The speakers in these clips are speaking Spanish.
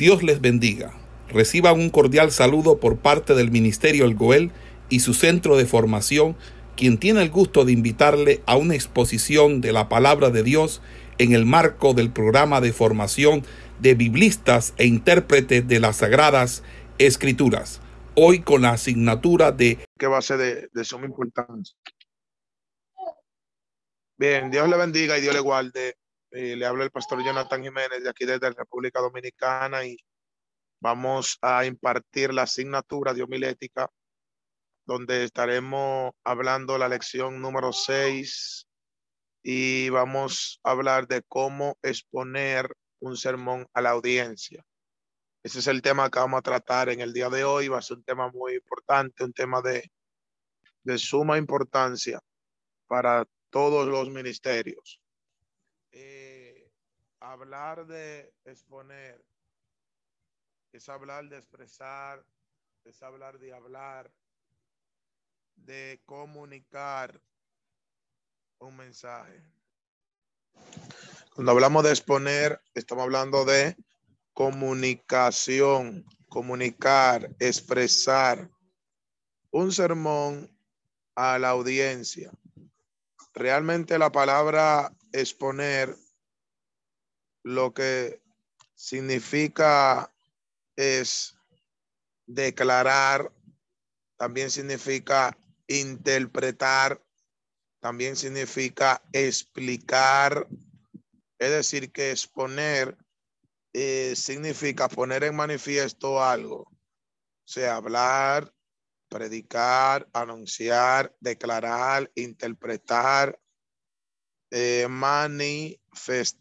Dios les bendiga. Reciban un cordial saludo por parte del Ministerio El Goel y su centro de formación, quien tiene el gusto de invitarle a una exposición de la palabra de Dios en el marco del programa de formación de biblistas e intérpretes de las Sagradas Escrituras. Hoy con la asignatura de... que va a ser de, de suma importancia. Bien, Dios le bendiga y Dios le guarde. Eh, le habla el pastor Jonathan Jiménez de aquí desde la República Dominicana y vamos a impartir la asignatura de homilética donde estaremos hablando la lección número 6 y vamos a hablar de cómo exponer un sermón a la audiencia. Ese es el tema que vamos a tratar en el día de hoy. Va a ser un tema muy importante, un tema de, de suma importancia para todos los ministerios hablar de exponer es hablar de expresar, es hablar de hablar, de comunicar un mensaje. Cuando hablamos de exponer, estamos hablando de comunicación, comunicar, expresar un sermón a la audiencia. Realmente la palabra exponer lo que significa es declarar, también significa interpretar, también significa explicar, es decir, que exponer eh, significa poner en manifiesto algo, o sea, hablar, predicar, anunciar, declarar, interpretar, manifestar.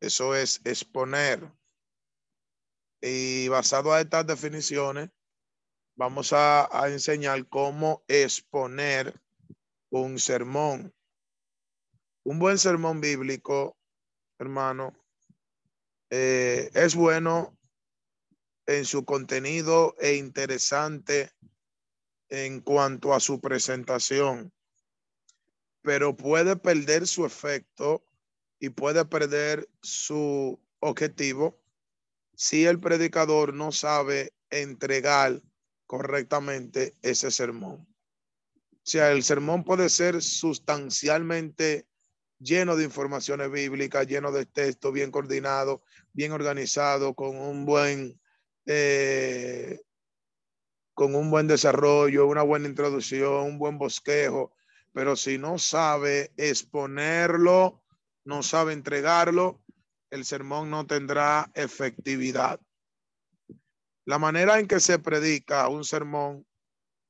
Eso es exponer. Y basado a estas definiciones, vamos a, enseñar cómo exponer un sermón. Un buen sermón bíblico, hermano, eh, es bueno en su contenido e interesante en cuanto a su presentación, pero puede perder su efecto y puede perder su objetivo si el predicador no sabe entregar correctamente ese sermón. O sea, el sermón puede ser sustancialmente lleno de informaciones bíblicas, lleno de texto, bien coordinado, bien organizado, con un buen, eh, con un buen desarrollo, una buena introducción, un buen bosquejo, pero si no sabe exponerlo no sabe entregarlo, el sermón no tendrá efectividad. La manera en que se predica un sermón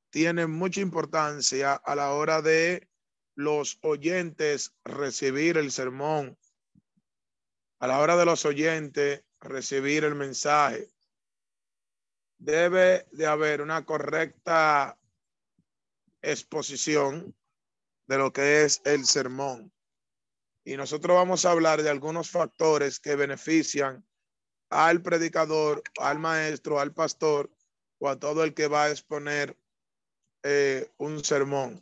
tiene mucha importancia a la hora de los oyentes recibir el sermón, a la hora de los oyentes recibir el mensaje. Debe de haber una correcta exposición de lo que es el sermón. Y nosotros vamos a hablar de algunos factores que benefician al predicador, al maestro, al pastor o a todo el que va a exponer eh, un sermón.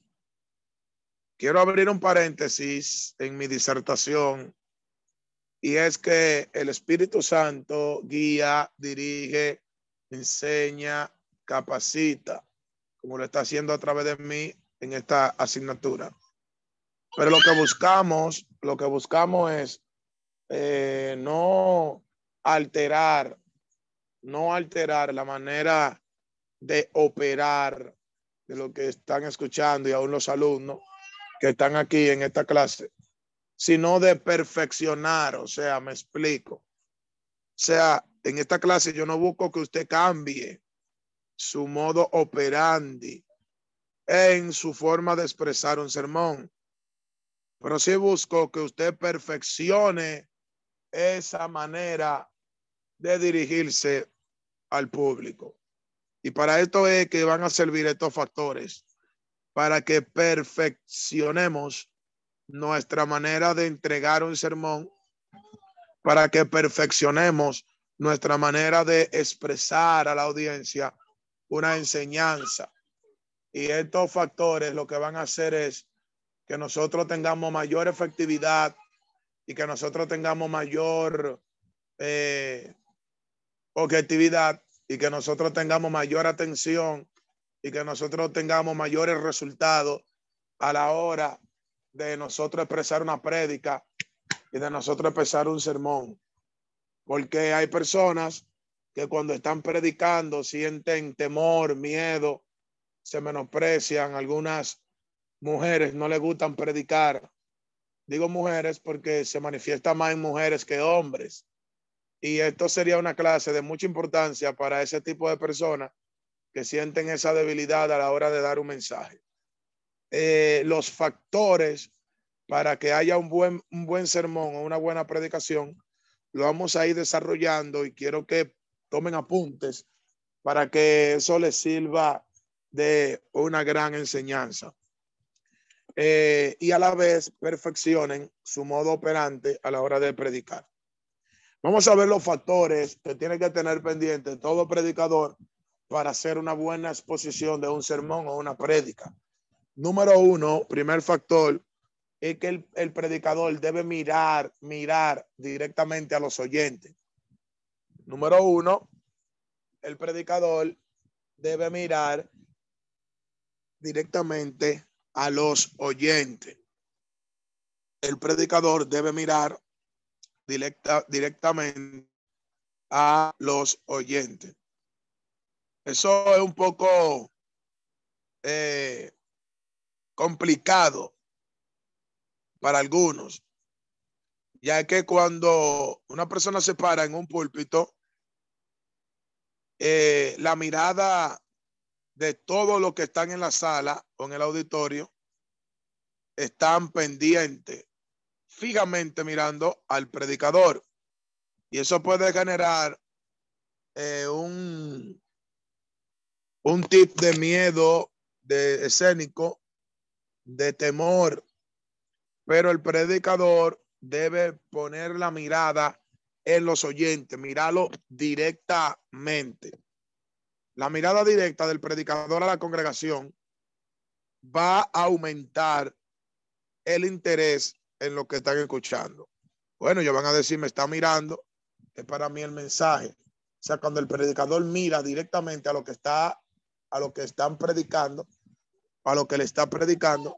Quiero abrir un paréntesis en mi disertación y es que el Espíritu Santo guía, dirige, enseña, capacita, como lo está haciendo a través de mí en esta asignatura. Pero lo que buscamos, lo que buscamos es eh, no alterar, no alterar la manera de operar de lo que están escuchando y aún los alumnos que están aquí en esta clase, sino de perfeccionar, o sea, me explico. O sea, en esta clase yo no busco que usted cambie su modo operandi en su forma de expresar un sermón. Pero sí busco que usted perfeccione esa manera de dirigirse al público. Y para esto es que van a servir estos factores, para que perfeccionemos nuestra manera de entregar un sermón, para que perfeccionemos nuestra manera de expresar a la audiencia una enseñanza. Y estos factores lo que van a hacer es que nosotros tengamos mayor efectividad y que nosotros tengamos mayor eh, objetividad y que nosotros tengamos mayor atención y que nosotros tengamos mayores resultados a la hora de nosotros expresar una prédica y de nosotros expresar un sermón. Porque hay personas que cuando están predicando sienten temor, miedo, se menosprecian. Algunas mujeres no les gustan predicar. Digo mujeres porque se manifiesta más en mujeres que hombres. Y esto sería una clase de mucha importancia para ese tipo de personas que sienten esa debilidad a la hora de dar un mensaje. Eh, los factores para que haya un buen, un buen sermón o una buena predicación, lo vamos a ir desarrollando y quiero que tomen apuntes para que eso les sirva de una gran enseñanza. Eh, y a la vez perfeccionen su modo operante a la hora de predicar. Vamos a ver los factores que tiene que tener pendiente todo predicador para hacer una buena exposición de un sermón o una prédica. Número uno, primer factor, es que el, el, predicador debe mirar, mirar directamente a los oyentes. Número uno, el predicador debe mirar directamente a los oyentes. El predicador debe mirar directa, directamente a los oyentes. Eso es un poco eh, complicado para algunos, ya que cuando una persona se para en un púlpito, eh, la mirada de todos los que están en la sala o en el auditorio están pendientes, fijamente mirando al predicador. Y eso puede generar eh, un, un tip de miedo, de escénico, de temor, pero el predicador debe poner la mirada en los oyentes, mirarlo directamente. La mirada directa del predicador a la congregación va a aumentar el interés en lo que están escuchando. Bueno, ellos van a decir, me está mirando, es para mí el mensaje. O sea, cuando el predicador mira directamente a lo que está a lo que están predicando, a lo que le está predicando,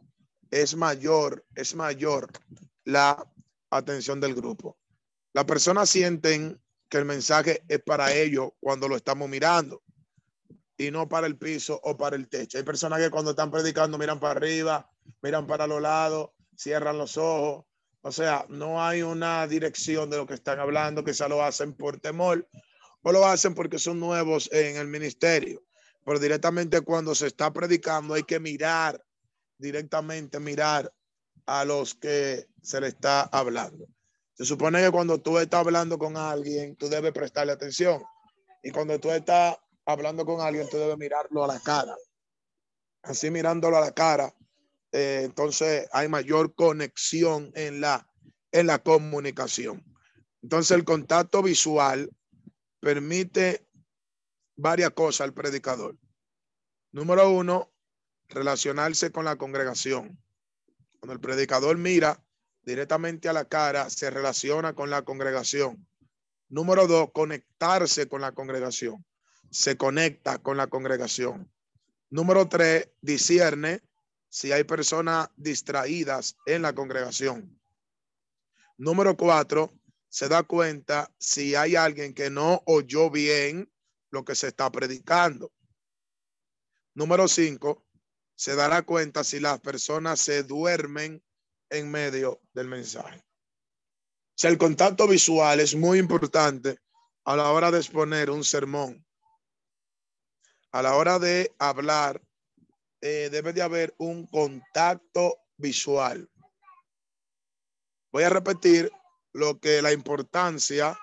es mayor, es mayor la atención del grupo. Las personas sienten que el mensaje es para ellos cuando lo estamos mirando y no para el piso o para el techo. Hay personas que cuando están predicando miran para arriba, miran para los lados, cierran los ojos. O sea, no hay una dirección de lo que están hablando, quizá lo hacen por temor o lo hacen porque son nuevos en el ministerio pero directamente cuando se está predicando hay que mirar, directamente mirar a los que se le está hablando. Se supone que cuando tú estás hablando con alguien, tú debes prestarle atención. Y cuando tú estás hablando con alguien, tú debes mirarlo a la cara. Así mirándolo a la cara, eh, entonces hay mayor conexión en la, en la comunicación. Entonces el contacto visual permite varias cosas al predicador. Número uno, relacionarse con la congregación. Cuando el predicador mira directamente a la cara, se relaciona con la congregación. Número dos, conectarse con la congregación. Se conecta con la congregación. Número tres, discierne si hay personas distraídas en la congregación. Número cuatro, se da cuenta si hay alguien que no oyó bien lo que se está predicando. Número cinco, se dará cuenta si las personas se duermen en medio del mensaje. O el contacto visual es muy importante a la hora de exponer un sermón. A la hora de hablar, eh, debe de haber un contacto visual. Voy a repetir lo que la importancia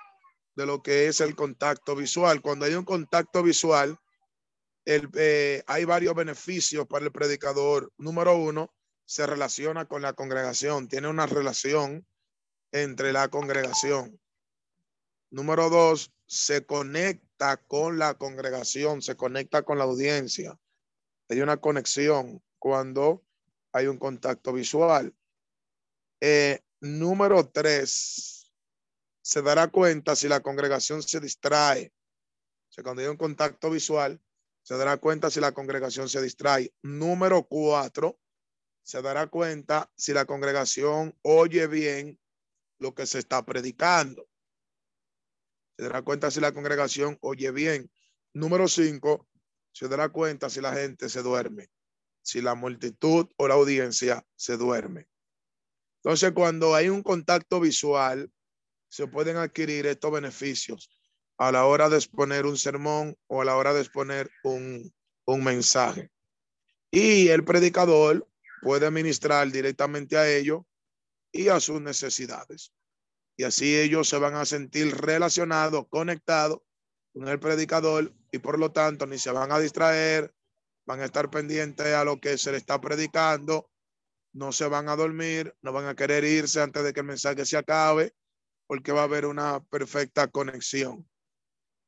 de lo que es el contacto visual. Cuando hay un contacto visual, el, eh, hay varios beneficios para el predicador. Número uno, se relaciona con la congregación, tiene una relación entre la congregación. Número dos, se conecta con la congregación, se conecta con la audiencia. Hay una conexión cuando hay un contacto visual. Eh, número tres, se dará cuenta si la congregación se distrae. O sea, cuando hay un contacto visual, se dará cuenta si la congregación se distrae. Número cuatro, se dará cuenta si la congregación oye bien lo que se está predicando. Se dará cuenta si la congregación oye bien. Número cinco, se dará cuenta si la gente se duerme, si la multitud o la audiencia se duerme. Entonces, cuando hay un contacto visual, se pueden adquirir estos beneficios a la hora de exponer un sermón o a la hora de exponer un, un mensaje. Y el predicador puede ministrar directamente a ellos y a sus necesidades. Y así ellos se van a sentir relacionados, conectados con el predicador y por lo tanto ni se van a distraer, van a estar pendientes a lo que se le está predicando, no se van a dormir, no van a querer irse antes de que el mensaje se acabe, porque va a haber una perfecta conexión.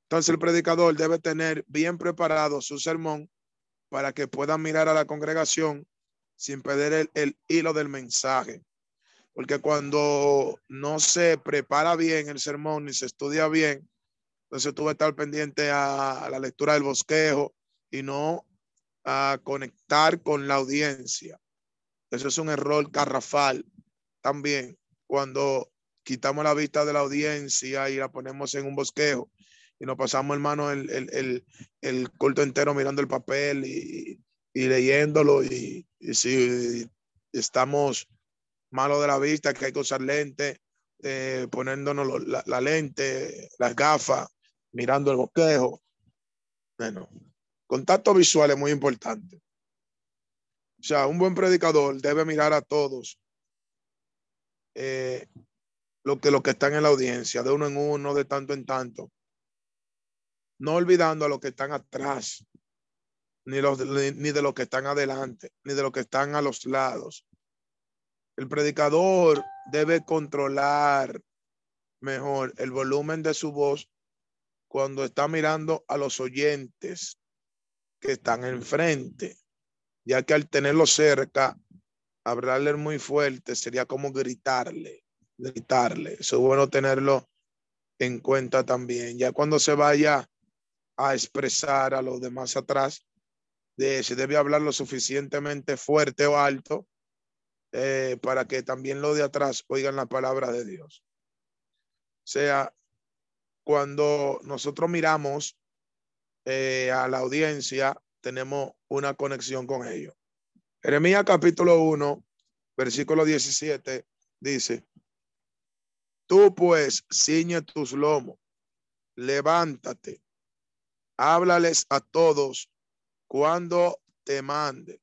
Entonces el predicador debe tener bien preparado su sermón para que pueda mirar a la congregación sin perder el, el hilo del mensaje. Porque cuando no se prepara bien el sermón ni se estudia bien, entonces tú vas a estar pendiente a, la lectura del bosquejo y no a conectar con la audiencia. Eso es un error carrafal también cuando quitamos la vista de la audiencia y la ponemos en un bosquejo y nos pasamos, hermano, el, el, el, el culto entero mirando el papel y, y leyéndolo. Y, y, si estamos malos de la vista, que hay que usar lente, eh, poniéndonos la, lente, las gafas, mirando el bosquejo. Bueno, contacto visual es muy importante. O sea, un buen predicador debe mirar a todos eh, lo que, lo que están en la audiencia, de uno en uno, de tanto en tanto. No olvidando a los que están atrás, ni, los, ni de los que están adelante, ni de los que están a los lados. El predicador debe controlar mejor el volumen de su voz cuando está mirando a los oyentes que están enfrente, ya que al tenerlo cerca, hablarle muy fuerte sería como gritarle, gritarle. Eso es bueno tenerlo en cuenta también. Ya cuando se vaya a expresar a los demás atrás, de si debe hablar lo suficientemente fuerte o alto eh, para que también los de atrás oigan la palabra de Dios. O sea, cuando nosotros miramos eh, a la audiencia, tenemos una conexión con ellos. Jeremías capítulo 1, versículo 17 dice, tú pues ciñe tus lomos, levántate, háblales a todos cuando te mande.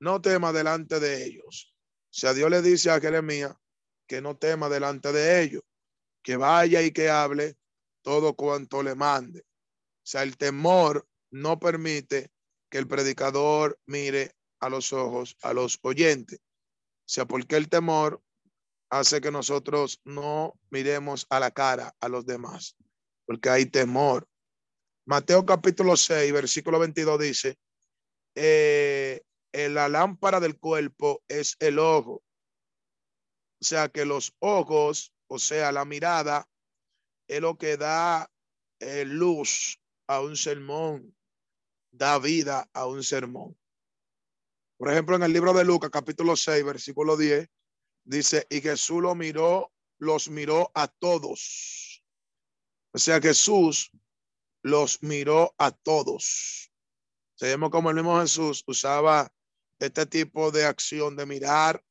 No tema delante de ellos. Sea, Dios le dice a Jeremías que no tema delante de ellos, que vaya y que hable todo cuanto le mande. O sea, el temor no permite que el predicador mire a los ojos a los oyentes. O sea, porque el temor hace que nosotros no miremos a la cara a los demás, porque hay temor. Mateo capítulo 6, versículo 22 dice, eh, la lámpara del cuerpo es el ojo. O sea que los ojos, o sea, la mirada, es lo que da eh, luz a un sermón, da vida a un sermón. Por ejemplo, en el libro de Lucas, capítulo 6, versículo 10, dice, y Jesús lo miró, los miró a todos. O sea, Jesús los miró a todos. Sabemos como el mismo Jesús usaba este tipo de acción de mirar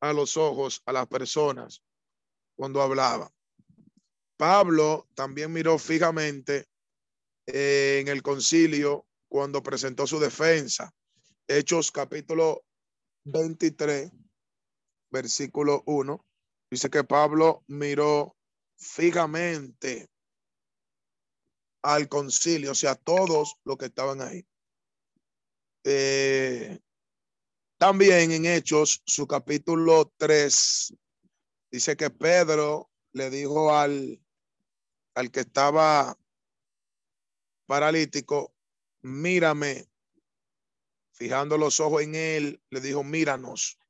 a los ojos a las personas cuando hablaba. Pablo también miró fijamente eh, en el concilio cuando presentó su defensa. Hechos capítulo 23, versículo 1. Dice que Pablo miró fijamente al concilio, o sea, todos los que estaban ahí. Eh, también en Hechos, su capítulo 3, dice que Pedro le dijo al, al que estaba paralítico, mírame, fijando los ojos en él, le dijo, míranos.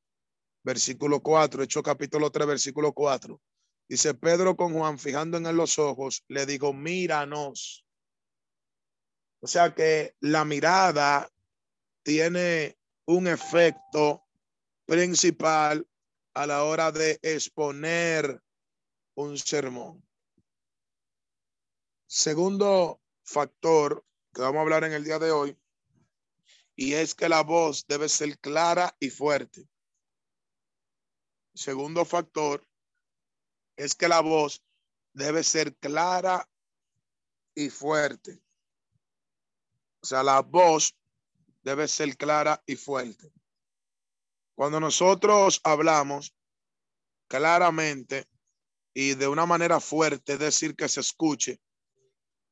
Versículo 4, hecho capítulo 3, versículo 4. Dice Pedro con Juan, fijando en él los ojos, le dijo, míranos. O sea que la mirada tiene un efecto principal a la hora de exponer un sermón. Segundo factor que vamos a hablar en el día de hoy, y es que la voz debe ser clara y fuerte. Segundo factor es que la voz debe ser clara y fuerte. O sea, la voz debe ser clara y fuerte. Cuando nosotros hablamos claramente y de una manera fuerte, es decir, que se escuche,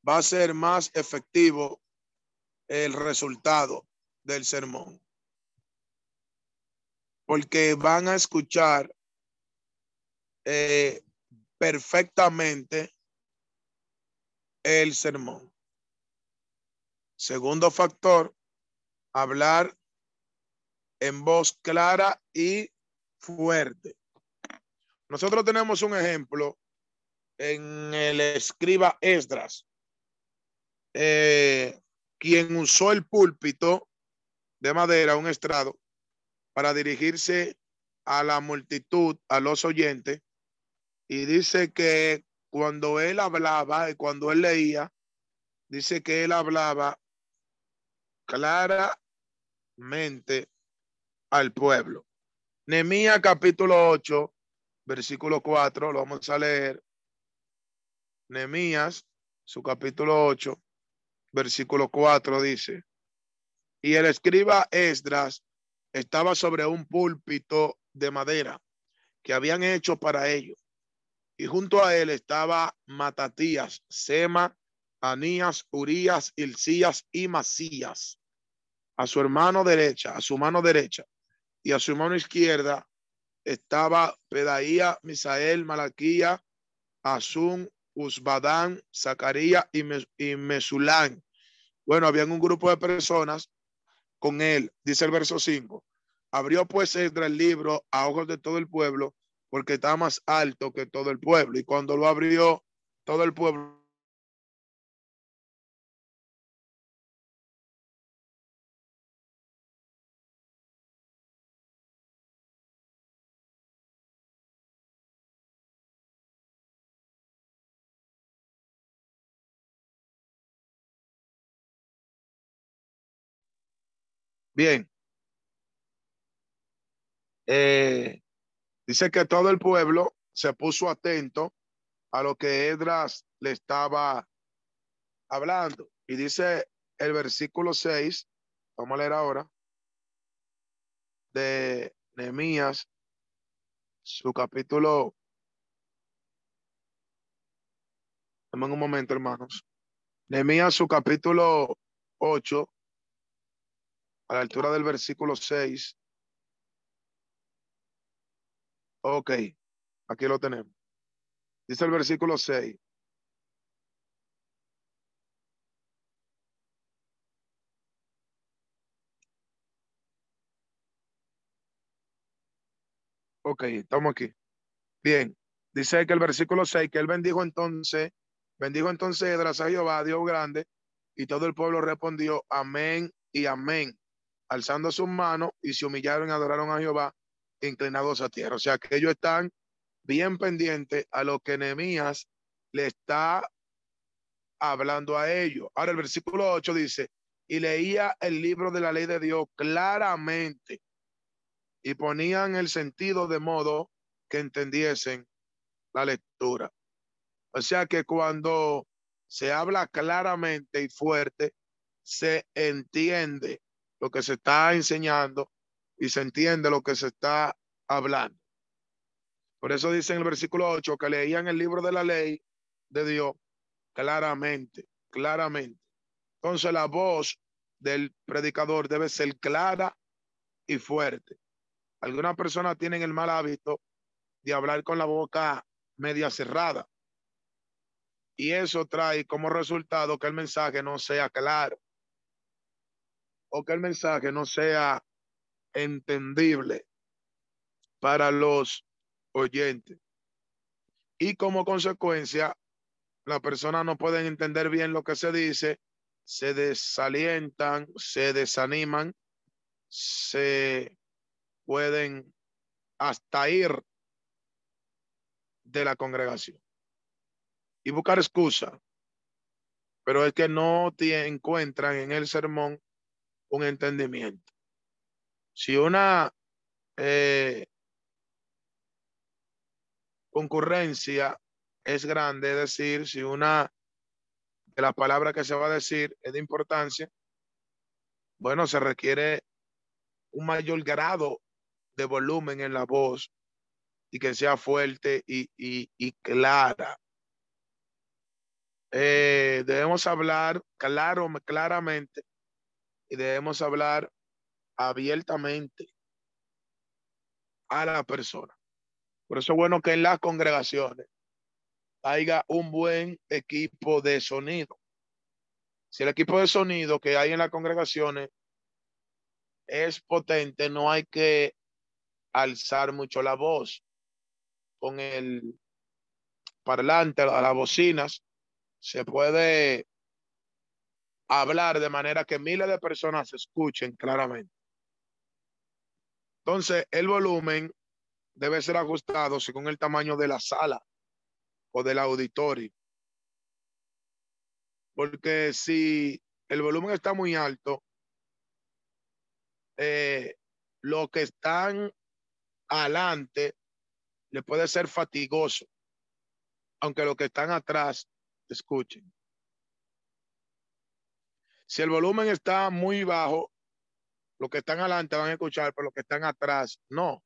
va a ser más efectivo el resultado del sermón. Porque van a escuchar eh, perfectamente el sermón. Segundo factor, hablar en voz clara y fuerte. Nosotros tenemos un ejemplo en el escriba Esdras, eh, quien usó el púlpito de madera, un estrado, para dirigirse a la multitud, a los oyentes, y dice que cuando él hablaba y cuando él leía, dice que él hablaba claramente al pueblo. Nemía capítulo 8, versículo 4, lo vamos a leer. Nemías, su capítulo 8, versículo 4 dice, y el escriba Esdras estaba sobre un púlpito de madera que habían hecho para ello. Y junto a él estaba Matatías, Sema, Anías, Urías, Ilcías y Masías. A su hermano derecha, a su mano derecha y a su mano izquierda estaba Pedaía, Misael, Malaquía, Azun, Usbadán, Zacarías y, y Mesulán. Bueno, habían un grupo de personas con él, dice el verso 5. Abrió pues Esdras el libro a ojos de todo el pueblo, porque está más alto que todo el pueblo. Y cuando lo abrió, todo el pueblo Bien. Eh, dice que todo el pueblo se puso atento a lo que Edras le estaba hablando. Y dice el versículo 6, vamos a leer ahora, de Nehemías, su capítulo. Dame un momento, hermanos. Nehemías, su capítulo 8, a la altura del versículo 6. Ok, aquí lo tenemos. Dice el versículo 6. Ok, estamos aquí. Bien, dice que el versículo 6, que él bendijo entonces, bendijo entonces Edras a Jehová, Dios grande, y todo el pueblo respondió, amén y amén alzando sus manos y se humillaron y adoraron a Jehová inclinados a tierra. O sea que ellos están bien pendientes a lo que Nehemías le está hablando a ellos. Ahora el versículo 8 dice, y leía el libro de la ley de Dios claramente y ponían el sentido de modo que entendiesen la lectura. O sea que cuando se habla claramente y fuerte, se entiende lo que se está enseñando y se entiende lo que se está hablando. Por eso dice en el versículo 8 que leían el libro de la ley de Dios claramente, claramente. Entonces la voz del predicador debe ser clara y fuerte. Algunas personas tienen el mal hábito de hablar con la boca media cerrada. Y eso trae como resultado que el mensaje no sea claro o que el mensaje no sea entendible para los oyentes. y como consecuencia la persona no pueden entender bien lo que se dice, se desalientan, se desaniman, se pueden hasta ir de la congregación y buscar excusa. Pero es que no te encuentran en el sermón un entendimiento. Si una eh, concurrencia es grande, es decir, si una de las palabras que se va a decir es de importancia, bueno, se requiere un mayor grado de volumen en la voz y que sea fuerte y, clara. Eh, debemos hablar claro, claramente y debemos hablar abiertamente a la persona. Por eso es bueno que en las congregaciones haya un buen equipo de sonido. Si el equipo de sonido que hay en las congregaciones es potente, no hay que alzar mucho la voz con el parlante, a las bocinas, se puede hablar de manera que miles de personas escuchen claramente. Entonces, el volumen debe ser ajustado según el tamaño de la sala o del auditorio. Porque si el volumen está muy alto, eh, lo que están adelante le puede ser fatigoso, aunque los que están atrás escuchen. Si el volumen está muy bajo, los que están adelante van a escuchar, pero los que están atrás no.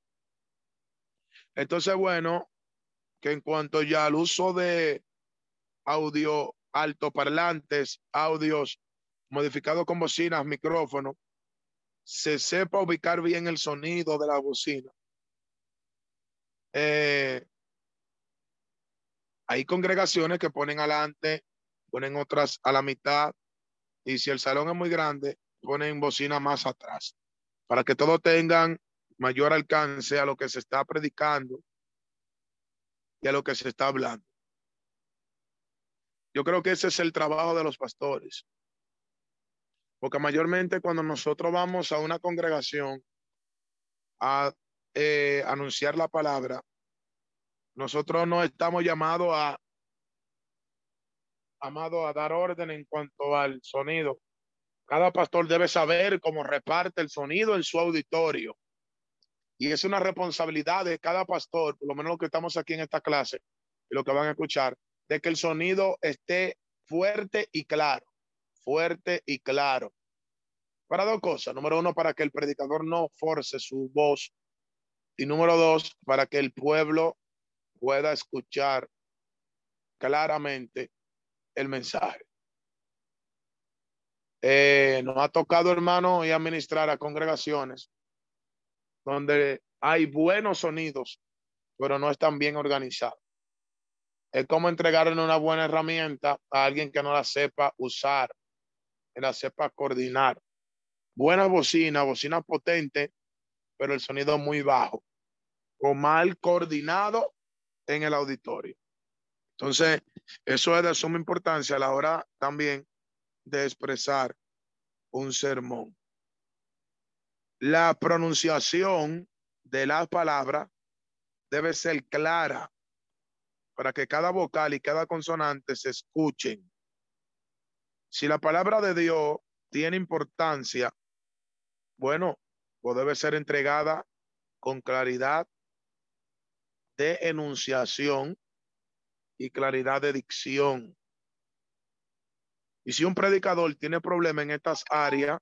Entonces, bueno, que en cuanto ya al uso de audio altoparlantes, audios modificados con bocinas, micrófonos, se sepa ubicar bien el sonido de la bocina. Eh, hay congregaciones que ponen adelante, ponen otras a la mitad, y si el salón es muy grande, ponen bocina más atrás, para que todos tengan mayor alcance a lo que se está predicando y a lo que se está hablando. Yo creo que ese es el trabajo de los pastores. Porque mayormente cuando nosotros vamos a una congregación a eh, anunciar la palabra, nosotros no estamos llamados a amado a dar orden en cuanto al sonido. Cada pastor debe saber cómo reparte el sonido en su auditorio. Y es una responsabilidad de cada pastor, por lo menos lo que estamos aquí en esta clase y lo que van a escuchar, de que el sonido esté fuerte y claro, fuerte y claro. Para dos cosas. Número uno, para que el predicador no force su voz. Y número dos, para que el pueblo pueda escuchar claramente el mensaje. Eh, nos ha tocado, hermano, y administrar a congregaciones donde hay buenos sonidos, pero no están bien organizados. Es como entregarle una buena herramienta a alguien que no la sepa usar, que la sepa coordinar. Buena bocina, bocina potente, pero el sonido muy bajo o mal coordinado en el auditorio. Entonces, eso es de suma importancia a la hora también de expresar un sermón. La pronunciación de las palabras debe ser clara para que cada vocal y cada consonante se escuchen. Si la palabra de Dios tiene importancia, bueno, pues debe ser entregada con claridad de enunciación y claridad de dicción. Y si un predicador tiene problema en estas áreas,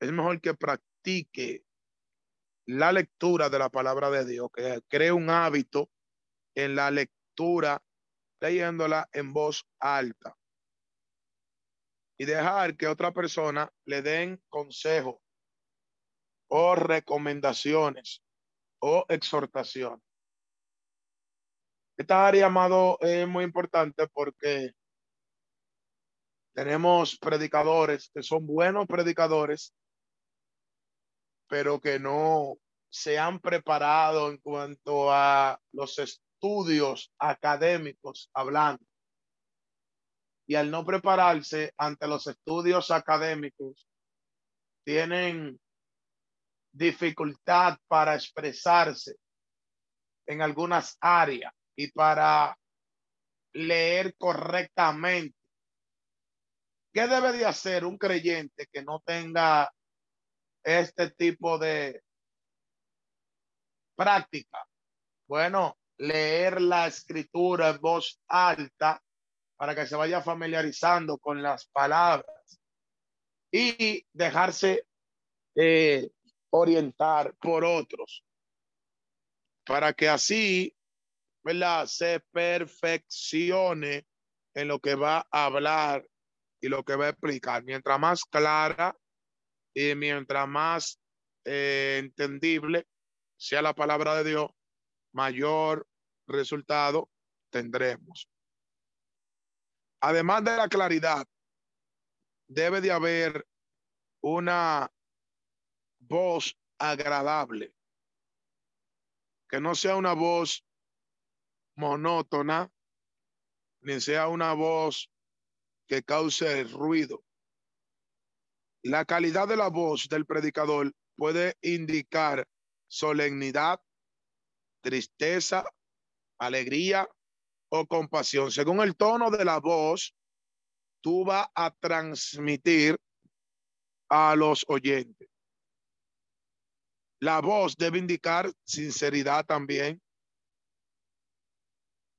es mejor que practique la lectura de la palabra de Dios, que cree un hábito en la lectura, leyéndola en voz alta. Y dejar que otra persona le den consejo o recomendaciones o exhortación. Esta área, amado, es muy importante porque tenemos predicadores que son buenos predicadores, pero que no se han preparado en cuanto a los estudios académicos hablando. Y al no prepararse ante los estudios académicos, tienen dificultad para expresarse en algunas áreas y para leer correctamente. ¿Qué debe de hacer un creyente que no tenga este tipo de práctica? Bueno, leer la escritura en voz alta para que se vaya familiarizando con las palabras y dejarse eh, orientar por otros para que así ¿verdad? se perfeccione en lo que va a hablar y lo que va a explicar. Mientras más clara y mientras más eh, entendible sea la palabra de Dios, mayor resultado tendremos. Además de la claridad, debe de haber una voz agradable, que no sea una voz monótona, ni sea una voz que cause ruido. La calidad de la voz del predicador puede indicar solemnidad, tristeza, alegría o compasión. Según el tono de la voz, tú vas a transmitir a los oyentes. La voz debe indicar sinceridad también.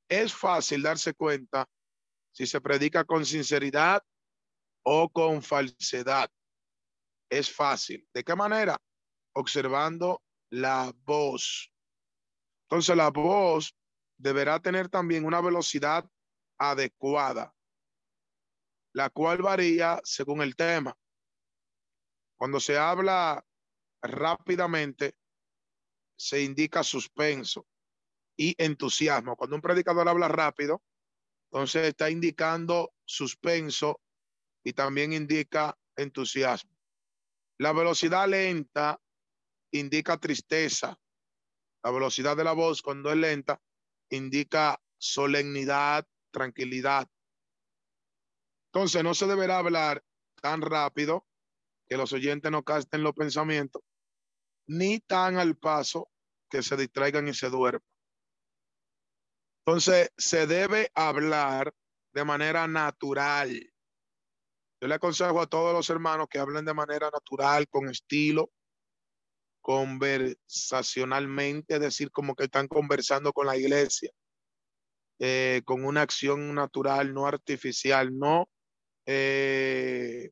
Es fácil darse cuenta si se predica con sinceridad o con falsedad. Es fácil. ¿De qué manera? Observando la voz. Entonces la voz deberá tener también una velocidad adecuada, la cual varía según el tema. Cuando se habla rápidamente, se indica suspenso y entusiasmo. Cuando un predicador habla rápido, entonces está indicando suspenso y también indica entusiasmo. La velocidad lenta indica tristeza. La velocidad de la voz cuando es lenta indica solemnidad, tranquilidad. Entonces no se deberá hablar tan rápido que los oyentes no casten los pensamientos, ni tan al paso que se distraigan y se duerman. Entonces se debe hablar de manera natural. Yo le aconsejo a todos los hermanos que hablen de manera natural, con estilo, conversacionalmente, es decir, como que están conversando con la iglesia, eh, con una acción natural, no artificial, no eh,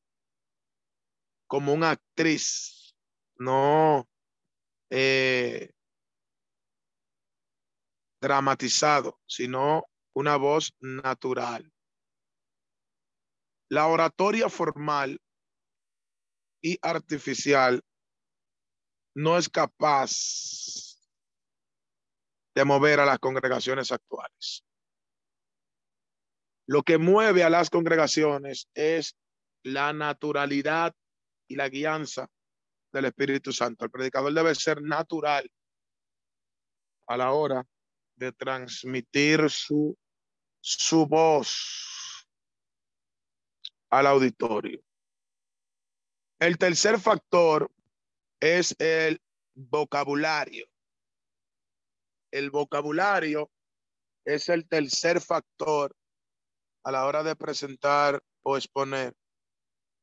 como una actriz, no eh, dramatizado, sino una voz natural. La oratoria formal y artificial no es capaz de mover a las congregaciones actuales. Lo que mueve a las congregaciones es la naturalidad y la guianza del Espíritu Santo. El predicador debe ser natural a la hora de transmitir su, su voz al auditorio. El tercer factor es el vocabulario. El vocabulario es el tercer factor a la hora de presentar o exponer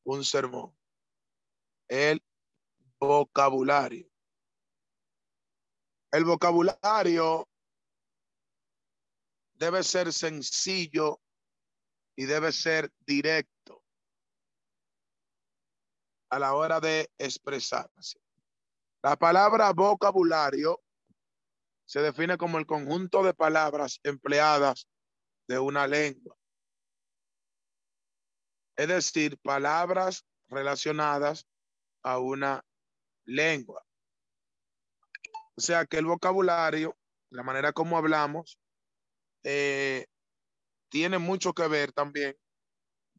un sermón. El vocabulario. El vocabulario debe ser sencillo y debe ser directo a la hora de expresarse. La palabra vocabulario se define como el conjunto de palabras empleadas de una lengua. Es decir, palabras relacionadas a una lengua. O sea que el vocabulario, la manera como hablamos, eh, tiene mucho que ver también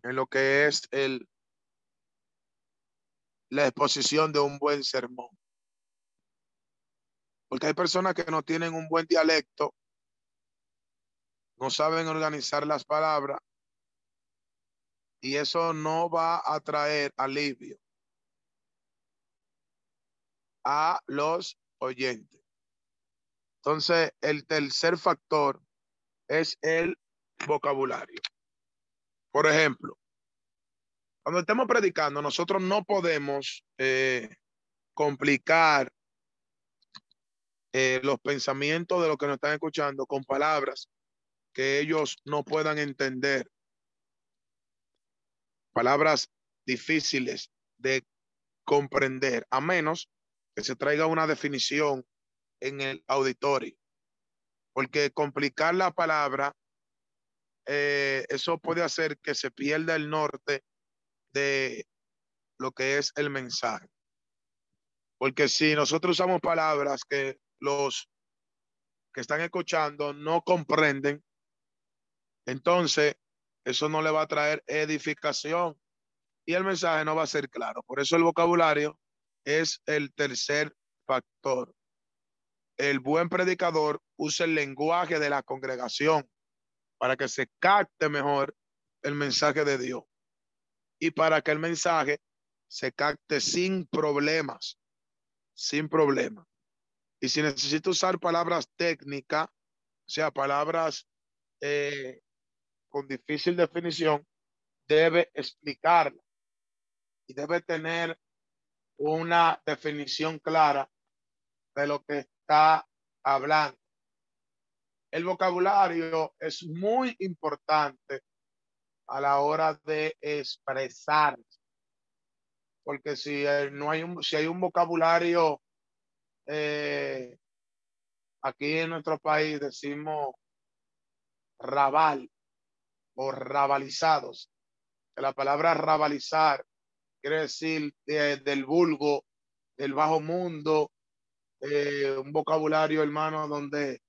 en lo que es el, la exposición de un buen sermón. Porque hay personas que no tienen un buen dialecto no saben organizar las palabras y eso no va a traer alivio a los oyentes. Entonces, el tercer factor es el vocabulario. Por ejemplo, cuando estemos predicando, nosotros no podemos eh, complicar eh, los pensamientos de los que nos están escuchando con palabras que ellos no puedan entender. Palabras difíciles de comprender, a menos que se traiga una definición en el auditorio. Porque complicar la palabra, eh, eso puede hacer que se pierda el norte de lo que es el mensaje. Porque si nosotros usamos palabras que los que están escuchando no comprenden, entonces eso no le va a traer edificación y el mensaje no va a ser claro. Por eso el vocabulario es el tercer factor. El buen predicador usa el lenguaje de la congregación para que se capte mejor el mensaje de Dios y para que el mensaje se capte sin problemas, sin problemas. Y si necesito usar palabras técnicas, o sea, palabras eh, con difícil definición, debe explicarla y debe tener una definición clara de lo que está hablando. El vocabulario es muy importante a la hora de expresar, porque si eh, no hay un, si hay un vocabulario eh, aquí en nuestro país decimos rabal o rabalizados. La palabra rabalizar quiere decir del vulgo, del bajo mundo, eh, un vocabulario, hermano, donde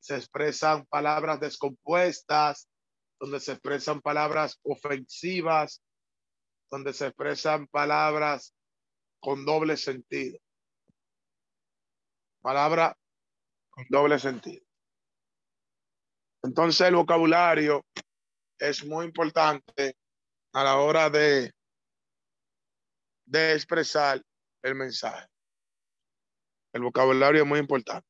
se expresan palabras descompuestas, donde se expresan palabras ofensivas, donde se expresan palabras con doble sentido. Palabra con doble sentido. Entonces el vocabulario es muy importante a la hora de, de expresar el mensaje. El vocabulario es muy importante.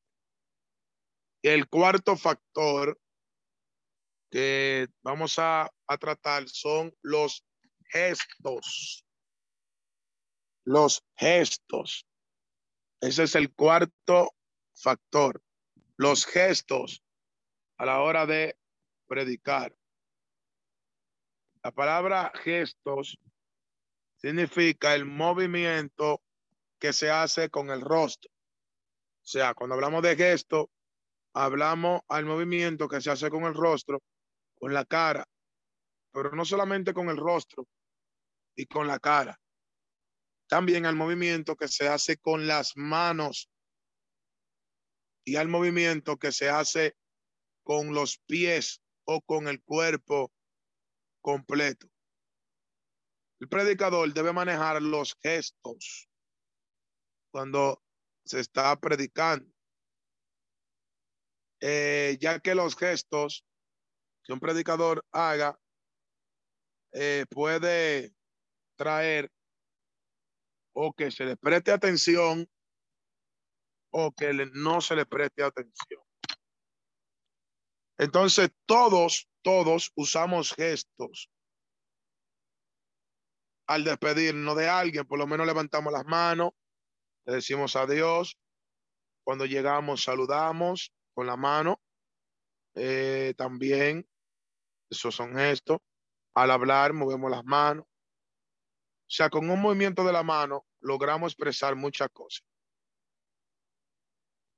El cuarto factor que vamos a, tratar son los gestos. Los gestos. Ese es el cuarto factor. Los gestos a la hora de predicar. La palabra gestos significa el movimiento que se hace con el rostro. O sea, cuando hablamos de gesto, hablamos al movimiento que se hace con el rostro, con la cara, pero no solamente con el rostro y con la cara, también al movimiento que se hace con las manos y al movimiento que se hace con los pies o con el cuerpo completo. El predicador debe manejar los gestos cuando se está predicando, eh, ya que los gestos que un predicador haga eh, puede traer o que se le preste atención o que no se le preste atención. Entonces, todos, todos usamos gestos. Al despedirnos de alguien, por lo menos levantamos las manos, le decimos adiós. Cuando llegamos, saludamos con la mano. Eh, también, esos son gestos. Al hablar, movemos las manos. O sea, con un movimiento de la mano logramos expresar muchas cosas.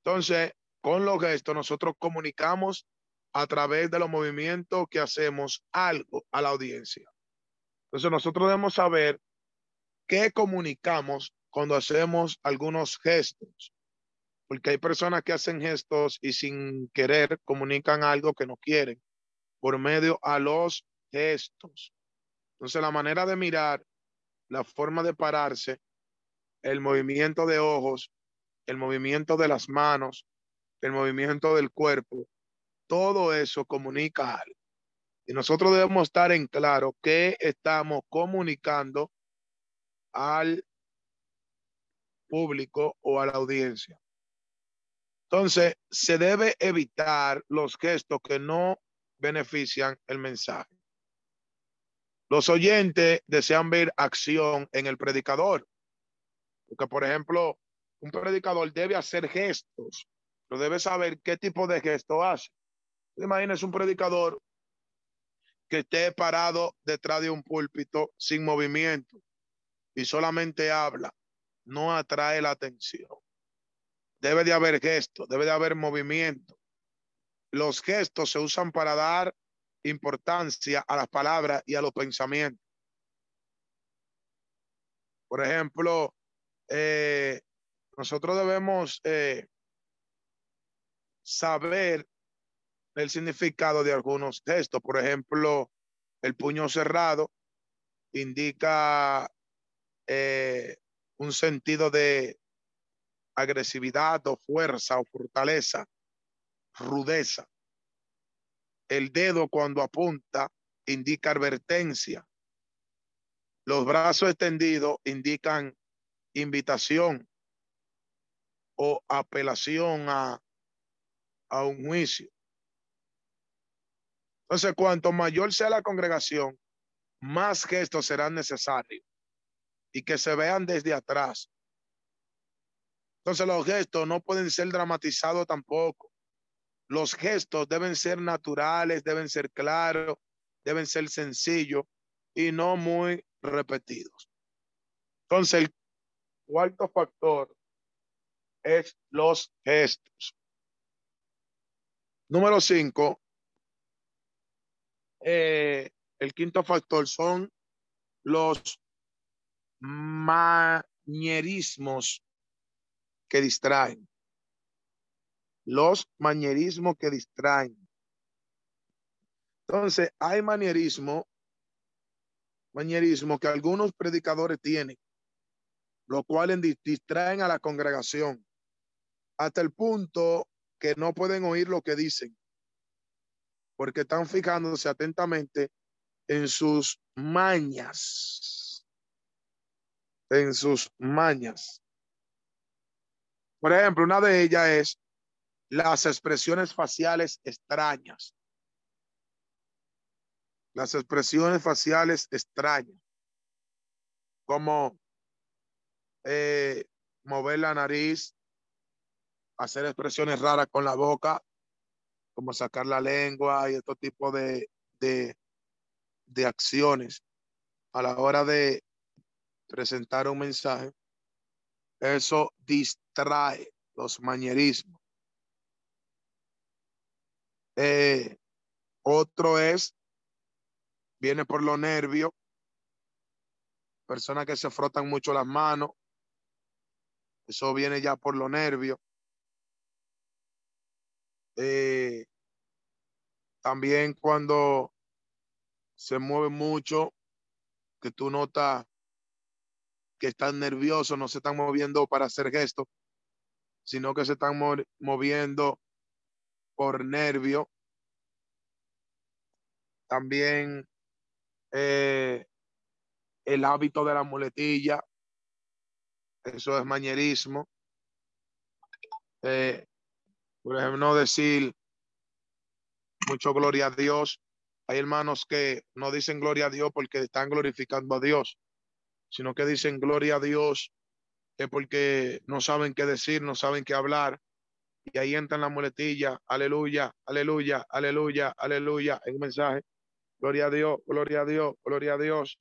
Entonces, con los gestos, nosotros comunicamos a través de los movimientos que hacemos algo a la audiencia. Entonces nosotros debemos saber qué comunicamos cuando hacemos algunos gestos, porque hay personas que hacen gestos y sin querer comunican algo que no quieren por medio a los gestos. Entonces la manera de mirar, la forma de pararse, el movimiento de ojos, el movimiento de las manos, el movimiento del cuerpo, todo eso comunica algo. Y nosotros debemos estar en claro que estamos comunicando al público o a la audiencia. Entonces, se debe evitar los gestos que no benefician el mensaje. Los oyentes desean ver acción en el predicador. Porque, por ejemplo, un predicador debe hacer gestos, pero debe saber qué tipo de gesto hace. Imagínese un predicador que esté parado detrás de un púlpito sin movimiento y solamente habla, no atrae la atención. Debe de haber gestos, debe de haber movimiento. Los gestos se usan para dar importancia a las palabras y a los pensamientos. Por ejemplo, eh, nosotros debemos eh, saber el significado de algunos gestos. Por ejemplo, el puño cerrado indica eh, un sentido de agresividad o fuerza o fortaleza, rudeza. El dedo cuando apunta indica advertencia. Los brazos extendidos indican invitación o apelación a, a un juicio. Entonces, cuanto mayor sea la congregación, más gestos serán necesarios y que se vean desde atrás. Entonces, los gestos no pueden ser dramatizados tampoco. Los gestos deben ser naturales, deben ser claros, deben ser sencillos y no muy repetidos. Entonces, el cuarto factor es los gestos. Número cinco, eh, el quinto factor son los manierismos que distraen. Los manierismos que distraen. Entonces, hay manierismo, manierismo que algunos predicadores tienen, lo cual distraen a la congregación hasta el punto que no pueden oír lo que dicen porque están fijándose atentamente en sus mañas, en sus mañas. Por ejemplo, una de ellas es las expresiones faciales extrañas. Las expresiones faciales extrañas, como eh, mover la nariz, hacer expresiones raras con la boca, como sacar la lengua y otro tipo de, de, de acciones a la hora de presentar un mensaje, eso distrae los manierismos. Eh, otro es, viene por los nervios, personas que se frotan mucho las manos, eso viene ya por los nervios. Eh, también cuando se mueve mucho, que tú notas que están nerviosos, no se están moviendo para hacer gestos, sino que se están moviendo por nervio. También eh, el hábito de la muletilla, eso es mañerismo. Eh, por ejemplo, no decir mucho gloria a Dios. Hay hermanos que no dicen gloria a Dios porque están glorificando a Dios, sino que dicen gloria a Dios es porque no saben qué decir, no saben qué hablar. Y ahí entra la muletilla, aleluya, aleluya, aleluya, aleluya, en un mensaje. Gloria a Dios, gloria a Dios, gloria a Dios.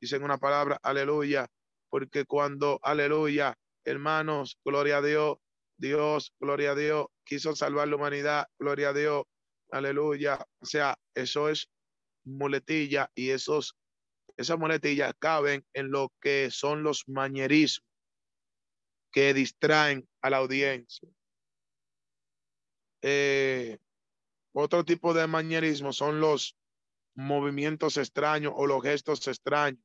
Dicen una palabra, aleluya, porque cuando, aleluya, hermanos, gloria a Dios, Dios, gloria a Dios, quiso salvar la humanidad, gloria a Dios, aleluya. O sea, eso es muletilla y esos, esas muletillas caben en lo que son los mañerismos que distraen a la audiencia. Eh, otro tipo de mañerismo son los movimientos extraños o los gestos extraños,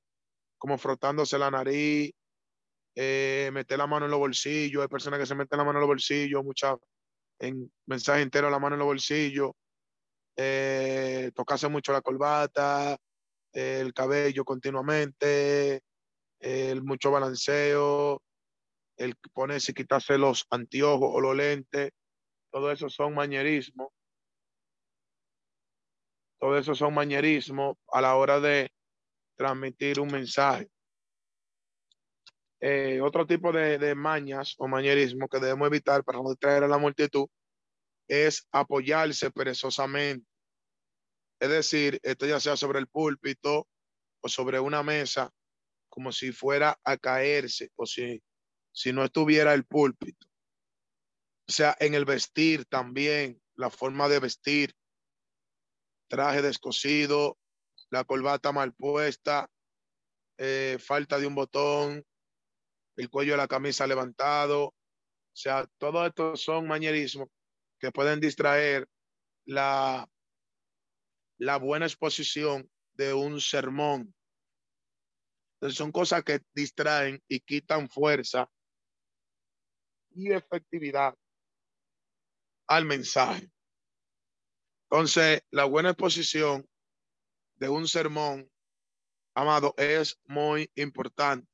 como frotándose la nariz, eh, meter la mano en los bolsillos, hay personas que se meten la mano en los bolsillos, muchas en mensaje entero la mano en los bolsillos, eh, tocarse mucho la corbata, el cabello continuamente, el mucho balanceo, el ponerse y quitarse los anteojos o los lentes, todo eso son mañerismos. Todo eso son mañerismos a la hora de transmitir un mensaje. Eh, otro tipo de, de, mañas o mañerismo que debemos evitar para no distraer a la multitud es apoyarse perezosamente. Es decir, esto ya sea sobre el púlpito o sobre una mesa, como si fuera a caerse o si, si no estuviera el púlpito. O sea, en el vestir también, la forma de vestir, traje descosido, la corbata mal puesta, eh, falta de un botón, el cuello de la camisa levantado. O sea, todo esto son mañerismos que pueden distraer la, la buena exposición de un sermón. Son cosas que distraen y quitan fuerza y efectividad al mensaje. Entonces, la buena exposición de un sermón, amado, es muy importante.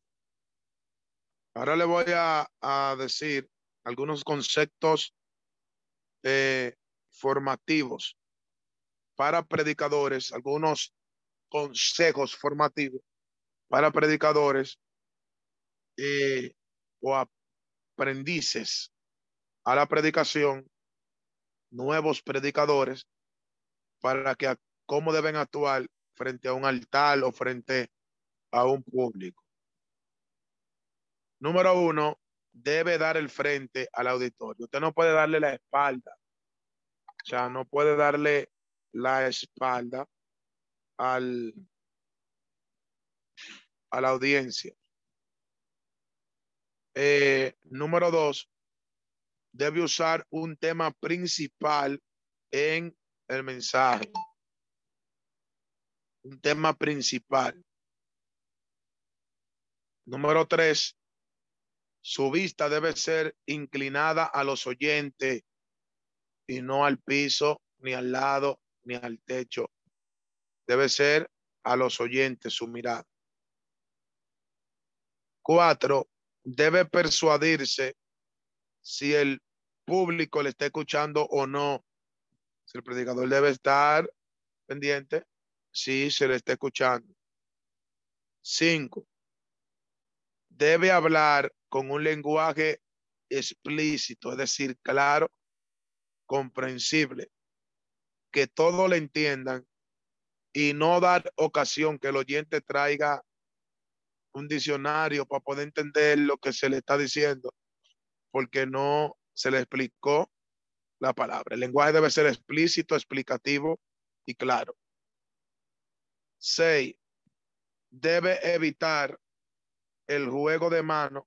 Ahora le voy a, a decir algunos conceptos eh, formativos para predicadores, algunos consejos formativos para predicadores eh, o aprendices a la predicación, nuevos predicadores, para que cómo deben actuar frente a un altar o frente a un público. Número uno, debe dar el frente al auditorio. Usted no puede darle la espalda. O sea, no puede darle la espalda al, a la audiencia. Eh, número dos, debe usar un tema principal en el mensaje. Un tema principal. Número tres, su vista debe ser inclinada a los oyentes y no al piso, ni al lado, ni al techo. Debe ser a los oyentes su mirada. Cuatro, debe persuadirse si el público le está escuchando o no. Si el predicador debe estar pendiente, si se le está escuchando. Cinco, debe hablar con un lenguaje explícito, es decir, claro, comprensible, que todos le entiendan y no dar ocasión que el oyente traiga un diccionario para poder entender lo que se le está diciendo, porque no se le explicó la palabra. El lenguaje debe ser explícito, explicativo y claro. Seis, debe evitar el juego de mano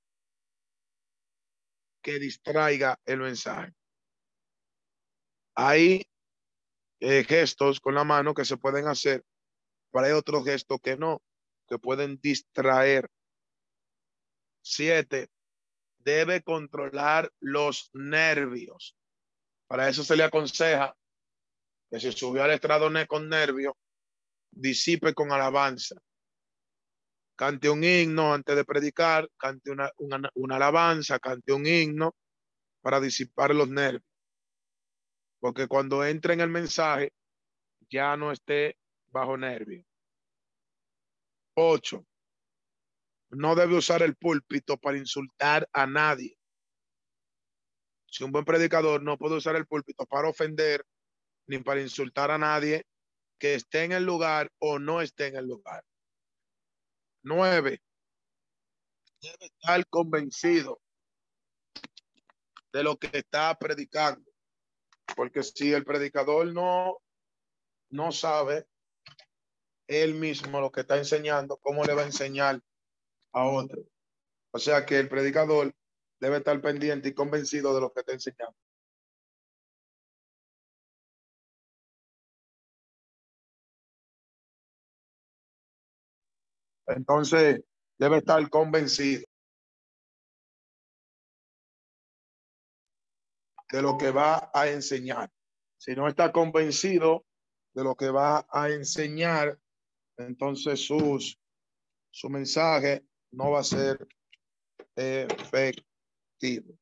que distraiga el mensaje. Hay eh, gestos con la mano que se pueden hacer, pero hay otros gestos que no, que pueden distraer. Siete, debe controlar los nervios. Para eso se le aconseja que si subió al estrado con nervios, disipe con alabanza cante un himno antes de predicar, cante una, una, alabanza, cante un himno para disipar los nervios. Porque cuando entre en el mensaje, ya no esté bajo nervio. Ocho, no debe usar el púlpito para insultar a nadie. Si un buen predicador no puede usar el púlpito para ofender ni para insultar a nadie que esté en el lugar o no esté en el lugar. Nueve, debe estar convencido de lo que está predicando. Porque si el predicador no, no sabe él mismo lo que está enseñando, ¿cómo le va a enseñar a otro? O sea que el predicador debe estar pendiente y convencido de lo que está enseñando. Entonces, debe estar convencido de lo que va a enseñar. Si no está convencido de lo que va a enseñar, entonces sus, su mensaje no va a ser efectivo.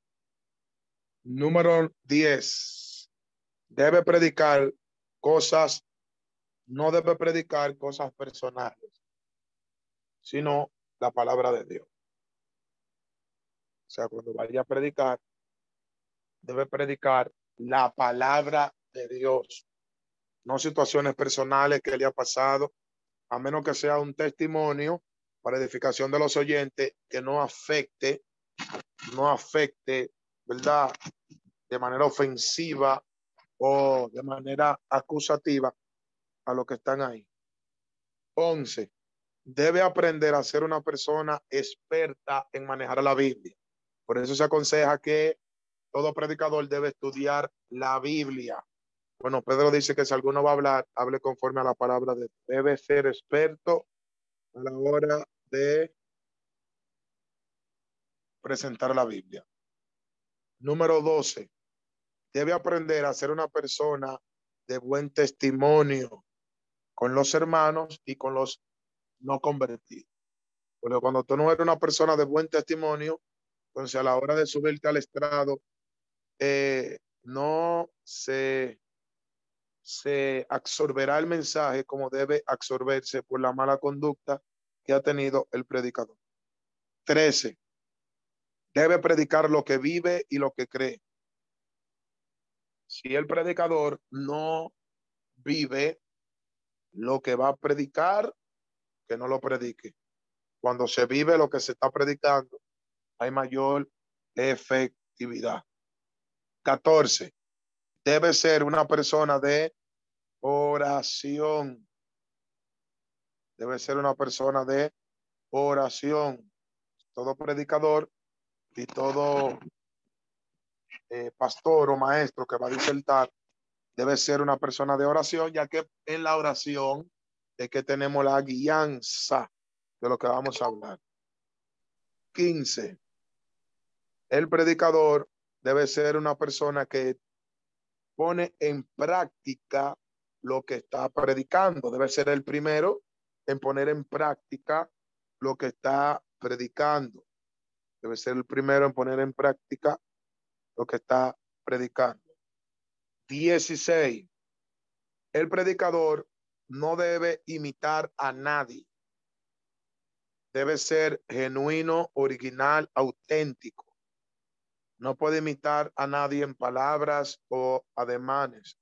Número 10. Debe predicar cosas, no debe predicar cosas personales, sino la palabra de Dios. O sea, cuando vaya a predicar, debe predicar la palabra de Dios, no situaciones personales que le ha pasado, a menos que sea un testimonio para edificación de los oyentes que no afecte, no afecte, ¿verdad? De manera ofensiva o de manera acusativa a los que están ahí. Once, debe aprender a ser una persona experta en manejar la Biblia. Por eso se aconseja que todo predicador debe estudiar la Biblia. Bueno, Pedro dice que si alguno va a hablar, hable conforme a la palabra de debe ser experto a la hora de presentar la Biblia. Número 12. Debe aprender a ser una persona de buen testimonio con los hermanos y con los no convertidos. Porque cuando tú no eres una persona de buen testimonio, entonces a la hora de subirte al estrado, eh, no se, se absorberá el mensaje como debe absorberse por la mala conducta que ha tenido el predicador. 13. Debe predicar lo que vive y lo que cree. Si el predicador no vive lo que va a predicar, que no lo predique. Cuando se vive lo que se está predicando, hay mayor efectividad. 14. Debe ser una persona de oración. Debe ser una persona de oración. Todo predicador y todo eh, pastor o maestro que va a disertar debe ser una persona de oración, ya que en la oración es que tenemos la guianza de lo que vamos a hablar. 15. El predicador debe ser una persona que pone en práctica lo que está predicando. Debe ser el primero en poner en práctica lo que está predicando. Debe ser el primero en poner en práctica lo que está predicando. 16. El predicador no debe imitar a nadie. Debe ser genuino, original, auténtico. No puede imitar a nadie en palabras o ademanes.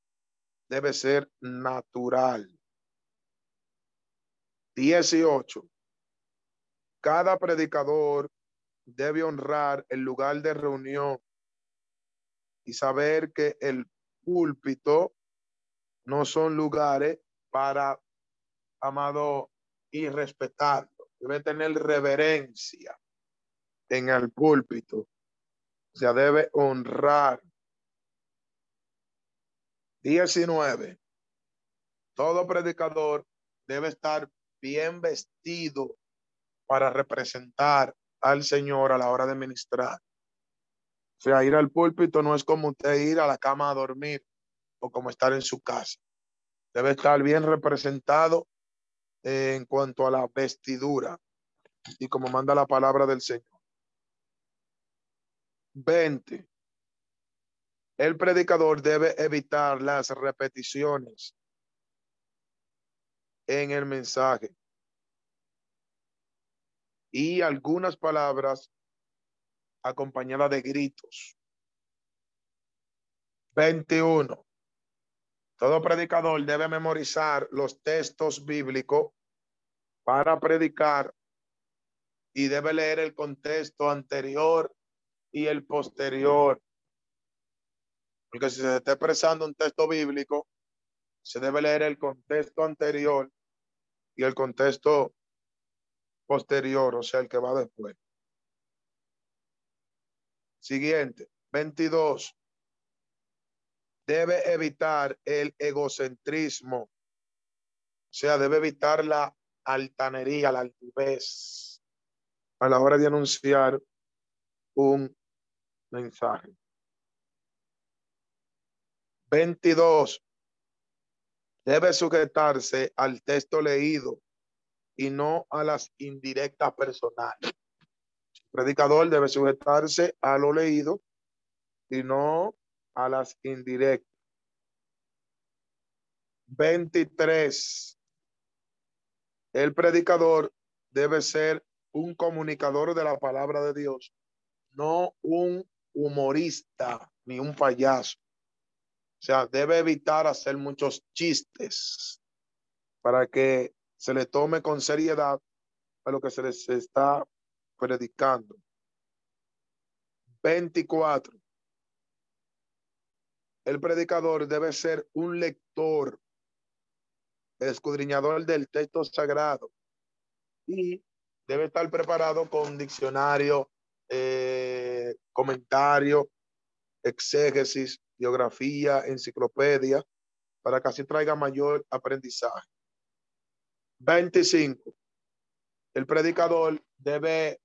Debe ser natural. 18. Cada predicador debe honrar el lugar de reunión y saber que el púlpito no son lugares para, amado, y respetarlo. Debe tener reverencia en el púlpito. O sea, debe honrar. 19. Todo predicador debe estar bien vestido para representar al Señor a la hora de ministrar. O sea, ir al púlpito no es como usted ir a la cama a dormir o como estar en su casa. Debe estar bien representado en cuanto a la vestidura y como manda la palabra del Señor. 20. El predicador debe evitar las repeticiones en el mensaje y algunas palabras acompañadas de gritos. 21. Todo predicador debe memorizar los textos bíblicos para predicar y debe leer el contexto anterior y el posterior. Porque si se está expresando un texto bíblico, se debe leer el contexto anterior y el contexto posterior, o sea, el que va después. Siguiente, 22 debe evitar el egocentrismo, o sea, debe evitar la altanería, la altivez a la hora de anunciar un mensaje. 22. debe sujetarse al texto leído y no a las indirectas personales. El predicador debe sujetarse a lo leído y no a las indirectas. 23. El predicador debe ser un comunicador de la palabra de Dios, no un humorista ni un payaso. O sea, debe evitar hacer muchos chistes para que se le tome con seriedad a lo que se les está predicando. 24. El predicador debe ser un lector, escudriñador del texto sagrado y debe estar preparado con diccionario, eh, comentario, exégesis, biografía, enciclopedia, para que así traiga mayor aprendizaje. 25. El predicador debe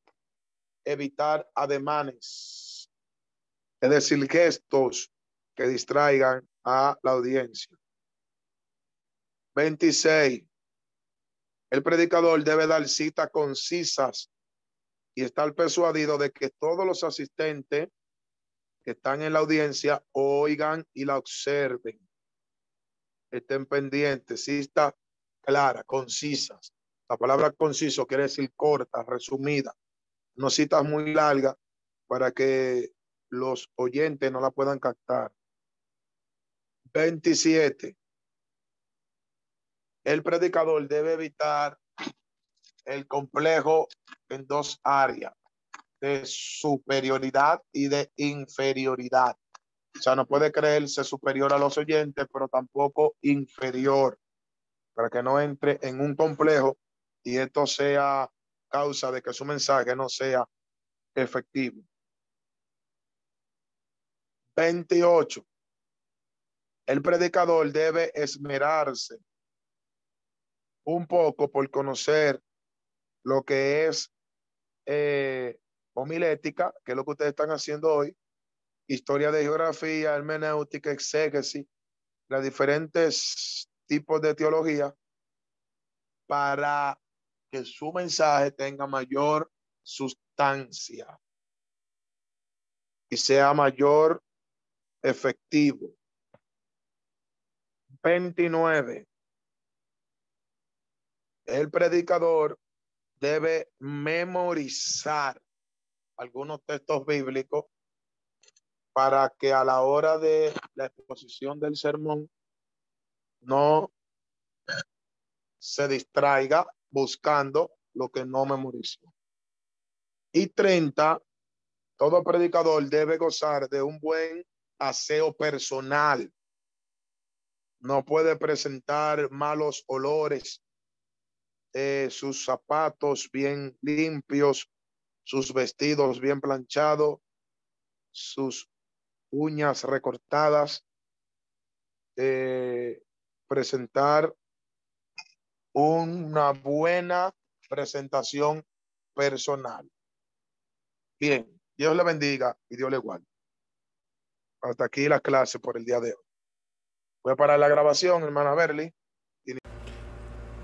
evitar ademanes, es decir, gestos que distraigan a la audiencia. 26. El predicador debe dar citas concisas y estar persuadido de que todos los asistentes que están en la audiencia oigan y la observen. Estén pendientes, citas claras, concisas. La palabra conciso quiere decir corta, resumida. No citas muy largas para que los oyentes no la puedan captar. 27. El predicador debe evitar el complejo en dos áreas, de superioridad y de inferioridad. O sea, no puede creerse superior a los oyentes, pero tampoco inferior, para que no entre en un complejo y esto sea causa de que su mensaje no sea efectivo. 28. El predicador debe esmerarse un poco por conocer lo que es eh, homilética, que es lo que ustedes están haciendo hoy, historia de geografía, hermenéutica, exégesis, los diferentes tipos de teología, para que su mensaje tenga mayor sustancia y sea mayor efectivo. 29. El predicador debe memorizar algunos textos bíblicos para que a la hora de la exposición del sermón no se distraiga buscando lo que no memorizó. Y 30, todo predicador debe gozar de un buen aseo personal. No puede presentar malos olores, eh, sus zapatos bien limpios, sus vestidos bien planchados, sus uñas recortadas, eh, presentar una buena presentación personal. Bien, Dios le bendiga y Dios le guarde. Hasta aquí la clase por el día de hoy. Voy a parar la grabación, hermana Berly.